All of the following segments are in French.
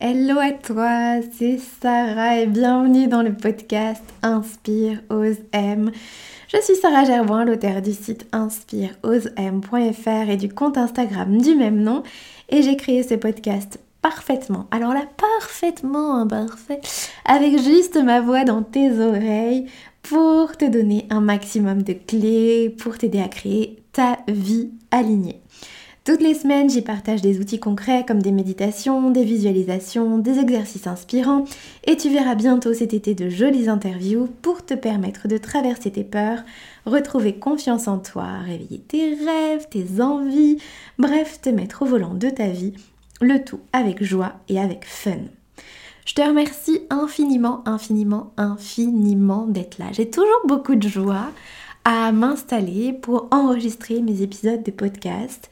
Hello à toi, c'est Sarah et bienvenue dans le podcast Inspire, Ose, M. Je suis Sarah Gerboin, l'auteur du site inspireosem.fr et du compte Instagram du même nom et j'ai créé ce podcast parfaitement, alors là parfaitement imparfait, avec juste ma voix dans tes oreilles pour te donner un maximum de clés pour t'aider à créer ta vie alignée. Toutes les semaines, j'y partage des outils concrets comme des méditations, des visualisations, des exercices inspirants et tu verras bientôt cet été de jolies interviews pour te permettre de traverser tes peurs, retrouver confiance en toi, réveiller tes rêves, tes envies, bref, te mettre au volant de ta vie, le tout avec joie et avec fun. Je te remercie infiniment, infiniment, infiniment d'être là. J'ai toujours beaucoup de joie à m'installer pour enregistrer mes épisodes de podcast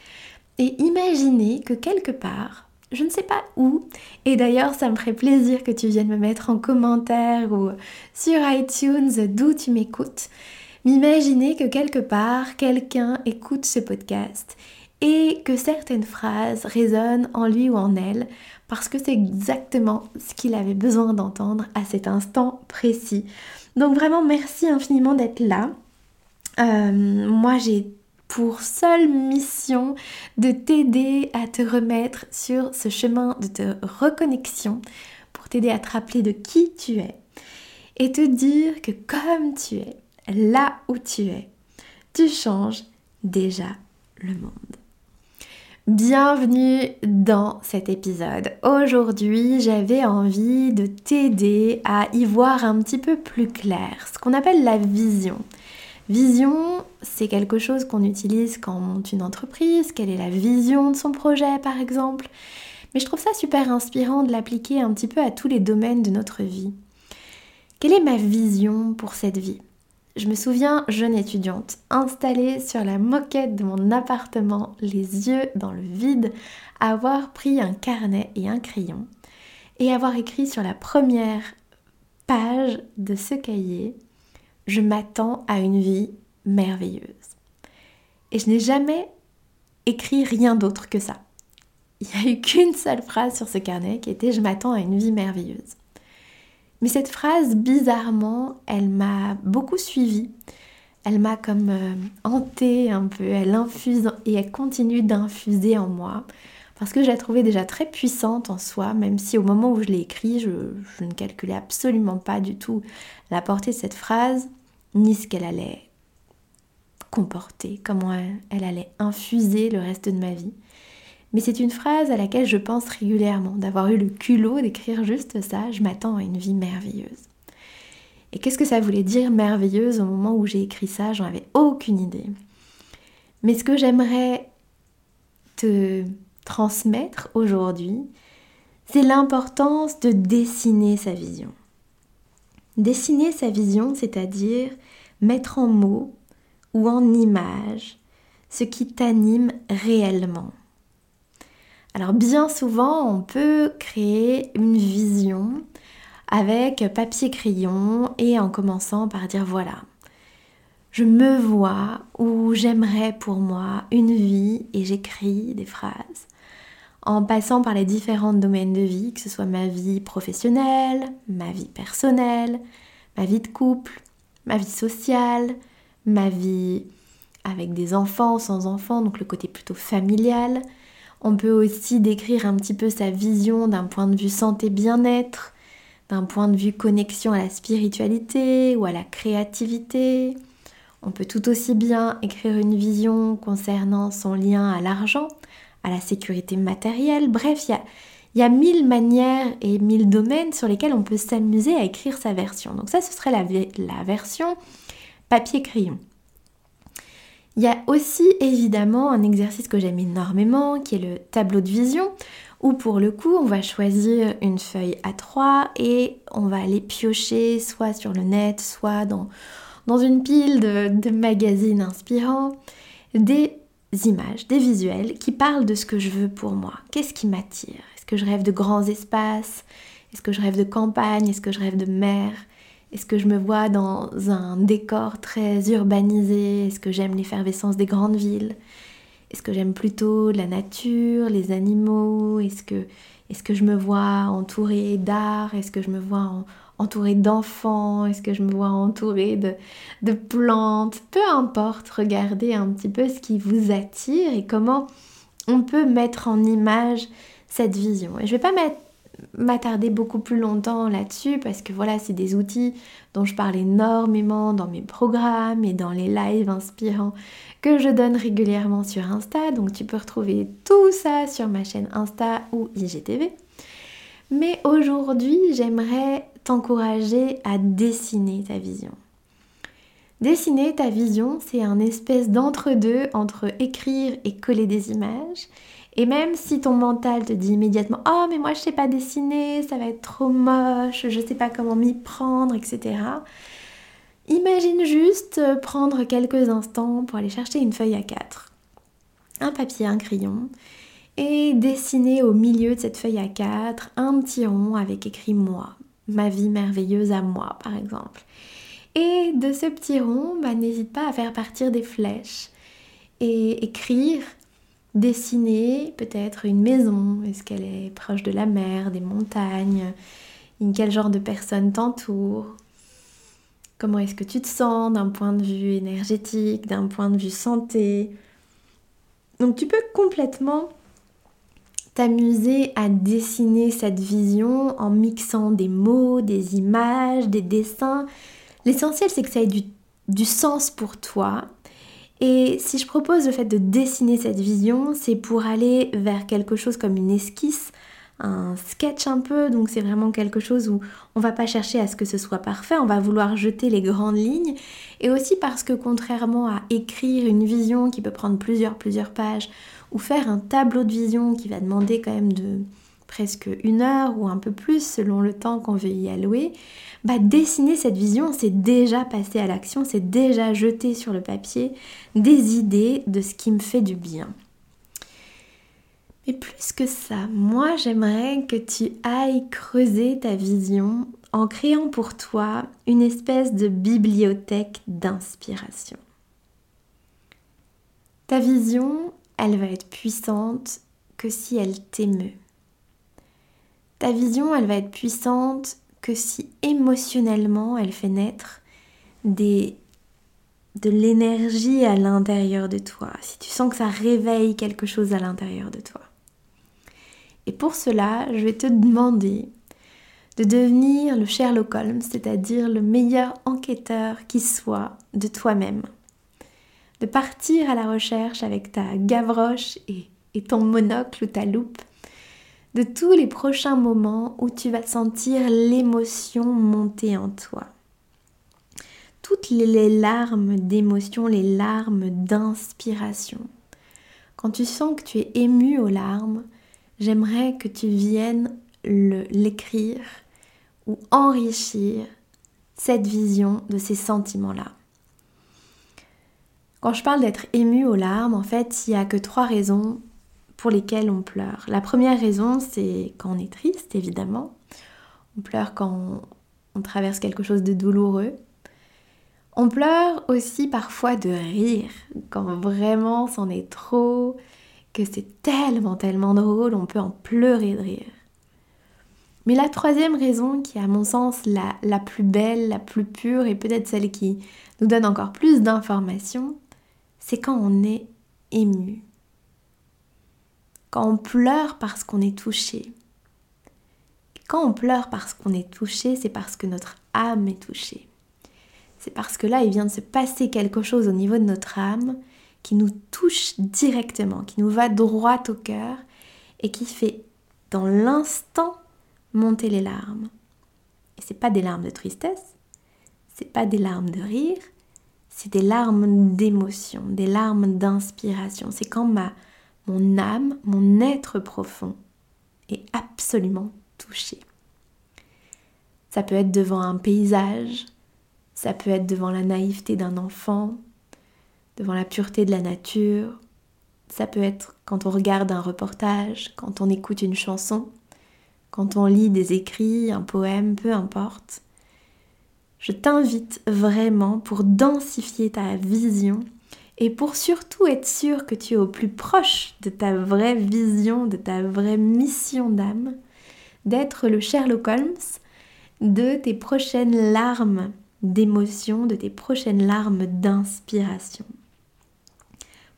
et imaginez que quelque part, je ne sais pas où, et d'ailleurs ça me ferait plaisir que tu viennes me mettre en commentaire ou sur iTunes d'où tu m'écoutes, m'imaginez que quelque part quelqu'un écoute ce podcast et que certaines phrases résonnent en lui ou en elle parce que c'est exactement ce qu'il avait besoin d'entendre à cet instant précis. Donc vraiment merci infiniment d'être là. Euh, moi j'ai pour seule mission de t'aider à te remettre sur ce chemin de te reconnexion, pour t'aider à te rappeler de qui tu es et te dire que comme tu es, là où tu es, tu changes déjà le monde. Bienvenue dans cet épisode. Aujourd'hui, j'avais envie de t'aider à y voir un petit peu plus clair, ce qu'on appelle la vision. Vision, c'est quelque chose qu'on utilise quand on monte une entreprise, quelle est la vision de son projet par exemple? Mais je trouve ça super inspirant de l'appliquer un petit peu à tous les domaines de notre vie. Quelle est ma vision pour cette vie? Je me souviens, jeune étudiante, installée sur la moquette de mon appartement, les yeux dans le vide, avoir pris un carnet et un crayon et avoir écrit sur la première page de ce cahier je m'attends à une vie merveilleuse. Et je n'ai jamais écrit rien d'autre que ça. Il n'y a eu qu'une seule phrase sur ce carnet qui était Je m'attends à une vie merveilleuse. Mais cette phrase, bizarrement, elle m'a beaucoup suivie. Elle m'a comme euh, hantée un peu, elle infuse et elle continue d'infuser en moi parce que je la trouvais déjà très puissante en soi, même si au moment où je l'ai écrit, je, ne calculais absolument pas du tout la portée de cette phrase, ni ce qu'elle allait comporter, comment elle, allait infuser le reste de ma vie. Mais c'est une phrase à laquelle je pense régulièrement, d'avoir eu le culot d'écrire juste ça, je m'attends à une vie merveilleuse. Et qu'est-ce que ça voulait dire merveilleuse au moment où j'ai écrit ça J'en avais aucune idée. Mais ce que j'aimerais te transmettre aujourd'hui, c'est l'importance de dessiner sa vision. Dessiner sa vision, c'est-à-dire mettre en mots ou en images ce qui t'anime réellement. Alors bien souvent, on peut créer une vision avec papier crayon et en commençant par dire voilà, je me vois ou j'aimerais pour moi une vie et j'écris des phrases en passant par les différents domaines de vie, que ce soit ma vie professionnelle, ma vie personnelle, ma vie de couple, ma vie sociale, ma vie avec des enfants, sans enfants, donc le côté plutôt familial. On peut aussi décrire un petit peu sa vision d'un point de vue santé bien-être, d'un point de vue connexion à la spiritualité ou à la créativité. On peut tout aussi bien écrire une vision concernant son lien à l'argent, à la sécurité matérielle. Bref, il y a, mille manières et mille domaines sur lesquels on peut s'amuser à écrire sa version. Donc ça, ce serait la, version papier-crayon. Il y a aussi évidemment un exercice que j'aime énormément qui est le tableau de vision où pour le coup on va choisir une feuille A3 et on va aller piocher soit sur le net, soit dans, dans une pile de, de magazines inspirants des images, des visuels qui parlent de ce que je veux pour moi. Qu'est-ce qui m'attire? Est-ce que je rêve de grands espaces? Est-ce que je rêve de campagne? Est-ce que je rêve de mer? Est-ce que je me vois dans un décor très urbanisé? Est-ce que j'aime l'effervescence des grandes villes? Est-ce que j'aime plutôt la nature, les animaux? Est-ce que, Est-ce que je me vois entourée d'art? Est-ce que je me vois entourée d'enfants Est-ce que je me vois entourée de, plantes? Peu importe, regardez un petit peu ce qui vous attire et comment on peut mettre en image cette vision. Et je vais pas m'attarder beaucoup plus longtemps là-dessus parce que voilà, c'est des outils dont je parle énormément dans mes programmes et dans les lives inspirants que je donne régulièrement sur Insta. Donc tu peux retrouver tout ça sur ma chaîne Insta ou IGTV. Mais aujourd'hui, j'aimerais t'encourager à dessiner ta vision. Dessiner ta vision, c'est un espèce d'entre-deux entre écrire et coller des images. Et même si ton mental te dit immédiatement Oh, mais moi je sais pas dessiner, ça va être trop moche, je sais pas comment m'y prendre, etc. Imagine juste prendre quelques instants pour aller chercher une feuille à 4, un papier, un crayon, et dessiner au milieu de cette feuille à 4 un petit rond avec écrit moi, ma vie merveilleuse à moi par exemple. Et de ce petit rond, bah, n'hésite pas à faire partir des flèches et écrire, dessiner peut-être une maison. Est-ce qu'elle est proche de la mer, des montagnes? Quel genre de personnes t'entoure? Comment est-ce que tu te sens d'un point de vue énergétique, d'un point de vue santé? Donc tu peux complètement t'amuser à dessiner cette vision en mixant des mots, des images, des dessins L'essentiel, c'est que ça ait du, sens pour toi. Et si je propose le fait de dessiner cette vision, c'est pour aller vers quelque chose comme une esquisse, un sketch un peu, donc c'est vraiment quelque chose où on va pas chercher à ce que ce soit parfait, on va vouloir jeter les grandes lignes, et aussi parce que contrairement à écrire une vision qui peut prendre plusieurs plusieurs pages, ou faire un tableau de vision qui va demander quand même de presque une heure ou un peu plus selon le temps qu'on veut y allouer, bah, dessiner cette vision, c'est déjà passer à l'action, c'est déjà jeter sur le papier des idées de ce qui me fait du bien. Mais plus que ça, moi j'aimerais que tu ailles creuser ta vision en créant pour toi une espèce de bibliothèque d'inspiration. Ta vision, elle va être puissante que si elle t'émeut. Ta vision, elle va être puissante que si émotionnellement elle fait naître des, de l'énergie à l'intérieur de toi, si tu sens que ça réveille quelque chose à l'intérieur de toi. Et pour cela, je vais te demander de devenir le Sherlock Holmes, c'est-à-dire le meilleur enquêteur qui soit de toi-même. De partir à la recherche avec ta gavroche et, et ton monocle ou ta loupe de tous les prochains moments où tu vas sentir l'émotion monter en toi. Toutes les larmes d'émotion, les larmes d'inspiration. Quand tu sens que tu es ému aux larmes, j'aimerais que tu viennes l'écrire ou enrichir cette vision de ces sentiments-là. Quand je parle d'être ému aux larmes, en fait, il n'y a que trois raisons pour lesquels on pleure. La première raison, c'est quand on est triste, évidemment. On pleure quand on, traverse quelque chose de douloureux. On pleure aussi parfois de rire, quand vraiment c'en est trop, que c'est tellement, tellement drôle, on peut en pleurer de rire. Mais la troisième raison, qui est à mon sens la, plus belle, la plus pure et peut-être celle qui nous donne encore plus d'informations, c'est quand on est ému quand on pleure parce qu'on est touché. Quand on pleure parce qu'on est touché, c'est parce que notre âme est touchée. C'est parce que là, il vient de se passer quelque chose au niveau de notre âme qui nous touche directement, qui nous va droit au cœur et qui fait dans l'instant monter les larmes. Et c'est pas des larmes de tristesse, c'est pas des larmes de rire, c'est des larmes d'émotion, des larmes d'inspiration. C'est quand ma mon âme, mon être profond est absolument touché. Ça peut être devant un paysage, ça peut être devant la naïveté d'un enfant, devant la pureté de la nature, ça peut être quand on regarde un reportage, quand on écoute une chanson, quand on lit des écrits, un poème, peu importe. Je t'invite vraiment pour densifier ta vision Et pour surtout être sûr que tu es au plus proche de ta vraie vision, de ta vraie mission d'âme, d'être le Sherlock Holmes de tes prochaines larmes d'émotion, de tes prochaines larmes d'inspiration.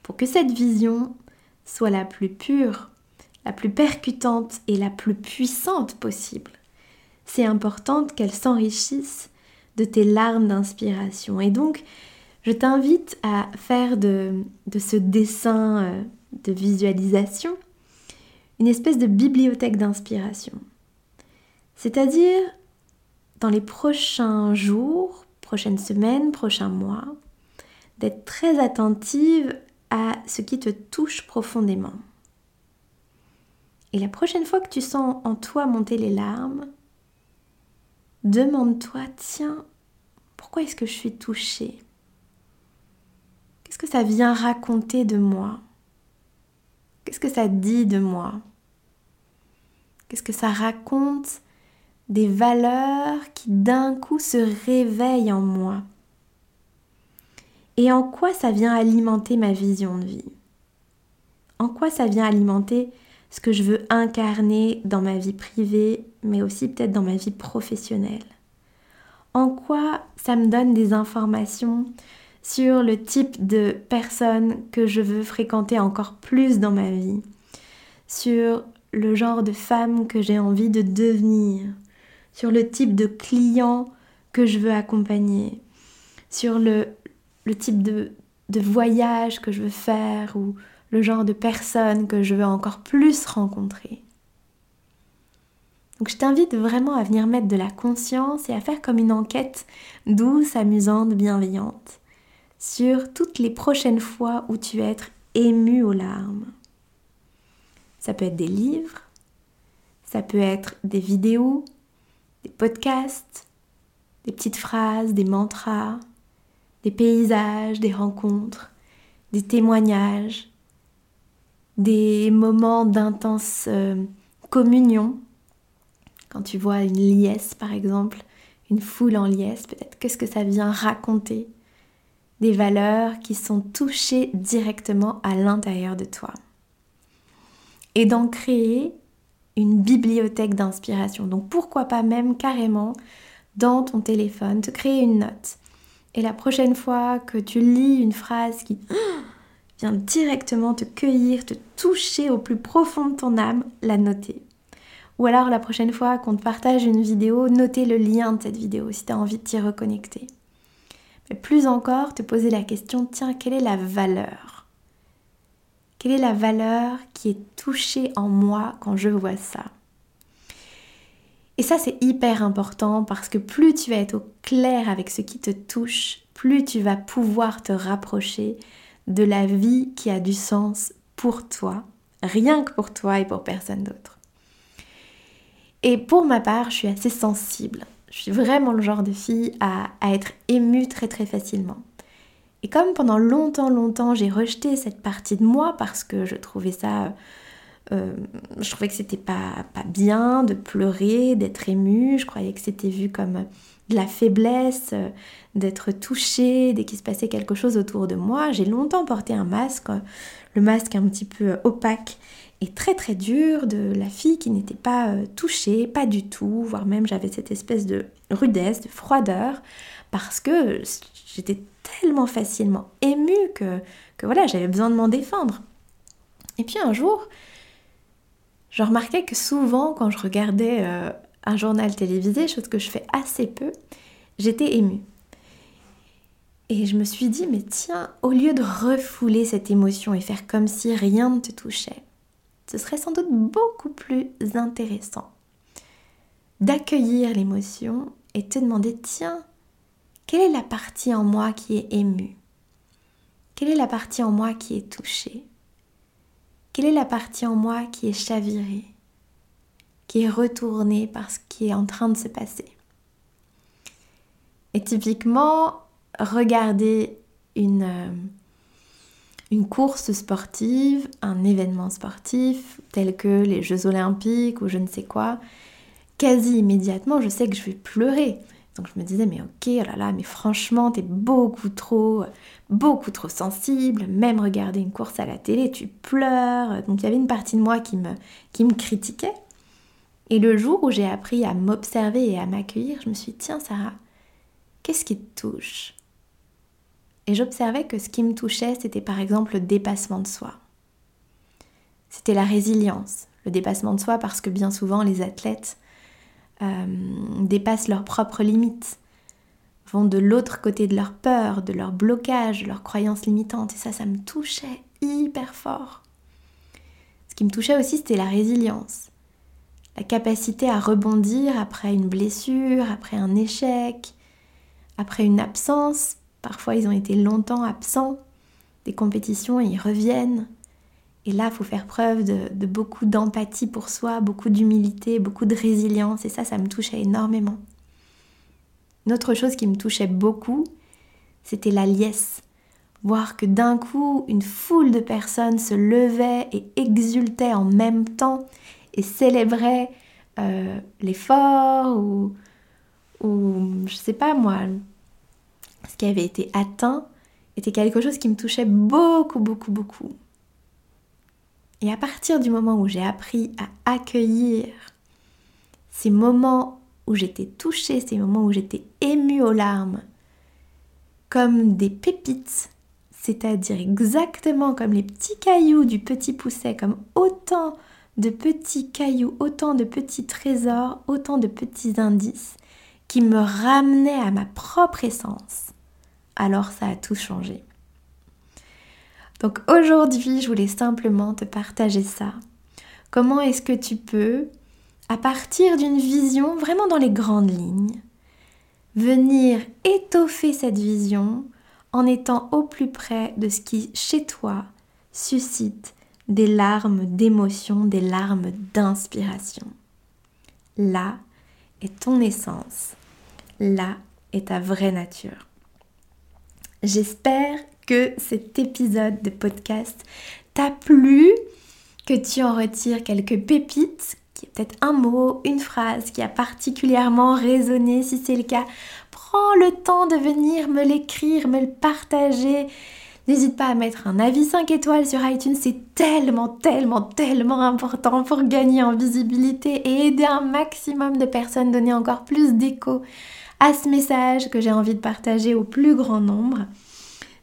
Pour que cette vision soit la plus pure, la plus percutante et la plus puissante possible, c'est important qu'elle s'enrichisse de tes larmes d'inspiration. Et donc, je t'invite à faire de, ce dessin euh, de visualisation une espèce de bibliothèque d'inspiration. C'est-à-dire, dans les prochains jours, prochaines semaines, prochains mois, d'être très attentive à ce qui te touche profondément. Et la prochaine fois que tu sens en toi monter les larmes, demande-toi, tiens, pourquoi est-ce que je suis touchée? Qu'est-ce que ça vient raconter de moi? Qu'est-ce que ça dit de moi? Qu'est-ce que ça raconte des valeurs qui d'un coup se réveillent en moi? Et en quoi ça vient alimenter ma vision de vie? En quoi ça vient alimenter ce que je veux incarner dans ma vie privée, mais aussi peut-être dans ma vie professionnelle? En quoi ça me donne des informations sur le type de personne que je veux fréquenter encore plus dans ma vie, sur le genre de femme que j'ai envie de devenir, sur le type de client que je veux accompagner, sur le, le type de, voyage que je veux faire ou le genre de personne que je veux encore plus rencontrer. Donc je t'invite vraiment à venir mettre de la conscience et à faire comme une enquête douce, amusante, bienveillante sur toutes les prochaines fois où tu vas être ému aux larmes. Ça peut être des livres, ça peut être des vidéos, des podcasts, des petites phrases, des mantras, des paysages, des rencontres, des témoignages, des moments d'intense euh, communion. Quand tu vois une liesse par exemple, une foule en liesse, peut-être qu'est-ce que ça vient raconter? Des valeurs qui sont touchées directement à l'intérieur de toi. Et d'en créer une bibliothèque d'inspiration. Donc pourquoi pas même carrément dans ton téléphone te créer une note. Et la prochaine fois que tu lis une phrase qui vient directement te cueillir, te toucher au plus profond de ton âme, la noter. Ou alors la prochaine fois qu'on te partage une vidéo, noter le lien de cette vidéo si tu as envie de t'y reconnecter. Mais plus encore, te poser la question, tiens, quelle est la valeur? Quelle est la valeur qui est touchée en moi quand je vois ça? Et ça, c'est hyper important parce que plus tu vas être au clair avec ce qui te touche, plus tu vas pouvoir te rapprocher de la vie qui a du sens pour toi, rien que pour toi et pour personne d'autre. Et pour ma part, je suis assez sensible je suis vraiment le genre de fille à, être émue très très facilement. Et comme pendant longtemps, longtemps, j'ai rejeté cette partie de moi parce que je trouvais ça. Euh, je trouvais que c'était pas, pas bien de pleurer, d'être émue. Je croyais que c'était vu comme de la faiblesse, euh, d'être touchée dès qu'il se passait quelque chose autour de moi. J'ai longtemps porté un masque, le masque un petit peu opaque très très dur de la fille qui n'était pas euh, touchée, pas du tout, voire même j'avais cette espèce de rudesse, de froideur, parce que j'étais tellement facilement émue que, que voilà, j'avais besoin de m'en défendre. Et puis un jour, je remarquais que souvent quand je regardais euh, un journal télévisé, chose que je fais assez peu, j'étais émue. Et je me suis dit, mais tiens, au lieu de refouler cette émotion et faire comme si rien ne te touchait, ce serait sans doute beaucoup plus intéressant d'accueillir l'émotion et te demander, tiens, quelle est la partie en moi qui est émue? Quelle est la partie en moi qui est touchée? Quelle est la partie en moi qui est chavirée Qui est retournée par ce qui est en train de se passer? Et typiquement, regarder une... Euh, une course sportive, un événement sportif tel que les Jeux olympiques ou je ne sais quoi, quasi immédiatement je sais que je vais pleurer. Donc je me disais, mais ok, oh là là, mais franchement, t'es beaucoup trop, beaucoup trop sensible. Même regarder une course à la télé, tu pleures. Donc il y avait une partie de moi qui me, qui me critiquait. Et le jour où j'ai appris à m'observer et à m'accueillir, je me suis dit, tiens Sarah, qu'est-ce qui te touche? Et j'observais que ce qui me touchait, c'était par exemple le dépassement de soi. C'était la résilience, le dépassement de soi parce que bien souvent les athlètes euh, dépassent leurs propres limites, vont de l'autre côté de leur peur, de leur blocage, de leurs croyances limitantes. Et ça, ça me touchait hyper fort. Ce qui me touchait aussi, c'était la résilience. La capacité à rebondir après une blessure, après un échec, après une absence. Parfois, ils ont été longtemps absents des compétitions et ils reviennent. Et là, il faut faire preuve de, beaucoup d'empathie pour soi, beaucoup d'humilité, beaucoup de résilience. Et ça, ça me touchait énormément. Une autre chose qui me touchait beaucoup, c'était la liesse. Voir que d'un coup, une foule de personnes se levait et exultait en même temps et célébrait euh, l'effort ou, ou, je sais pas moi, ce qui avait été atteint, était quelque chose qui me touchait beaucoup, beaucoup, beaucoup. Et à partir du moment où j'ai appris à accueillir ces moments où j'étais touchée, ces moments où j'étais émue aux larmes, comme des pépites, c'est-à-dire exactement comme les petits cailloux du petit pousset, comme autant de petits cailloux, autant de petits trésors, autant de petits indices qui me ramenaient à ma propre essence, alors ça a tout changé. Donc aujourd'hui, je voulais simplement te partager ça. Comment est-ce que tu peux, à partir d'une vision vraiment dans les grandes lignes, venir étoffer cette vision en étant au plus près de ce qui, chez toi, suscite des larmes d'émotion, des larmes d'inspiration. Là est ton essence, là est ta vraie nature. J'espère que cet épisode de podcast t'a plu, que tu en retires quelques pépites, peut-être un mot, une phrase qui a particulièrement résonné. Si c'est le cas, prends le temps de venir me l'écrire, me le partager. N'hésite pas à mettre un avis 5 étoiles sur iTunes, c'est tellement, tellement, tellement important pour gagner en visibilité et aider un maximum de personnes, donner encore plus d'écho à ce message que j'ai envie de partager au plus grand nombre.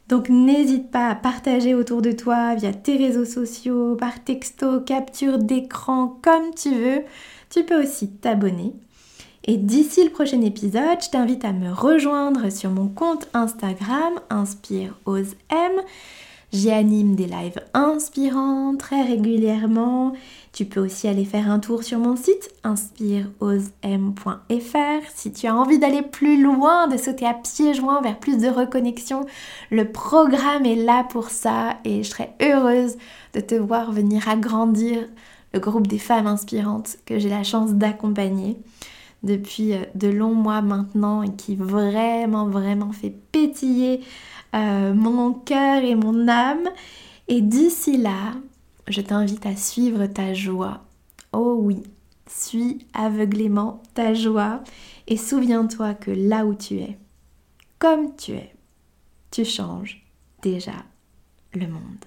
Donc n'hésite pas à partager autour de toi via tes réseaux sociaux, par texto, capture d'écran, comme tu veux. Tu peux aussi t'abonner. Et d'ici le prochain épisode, je t'invite à me rejoindre sur mon compte Instagram Inspire J'y anime des lives inspirants très régulièrement tu peux aussi aller faire un tour sur mon site inspireosem.fr si tu as envie d'aller plus loin, de sauter à pieds joints vers plus de reconnexion. Le programme est là pour ça et je serais heureuse de te voir venir agrandir le groupe des femmes inspirantes que j'ai la chance d'accompagner depuis euh, de longs mois maintenant et qui vraiment vraiment fait pétiller euh, mon cœur et mon âme. Et d'ici là, je t'invite à suivre ta joie. Oh oui, suis aveuglément ta joie et souviens-toi que là où tu es, comme tu es, tu changes déjà le monde.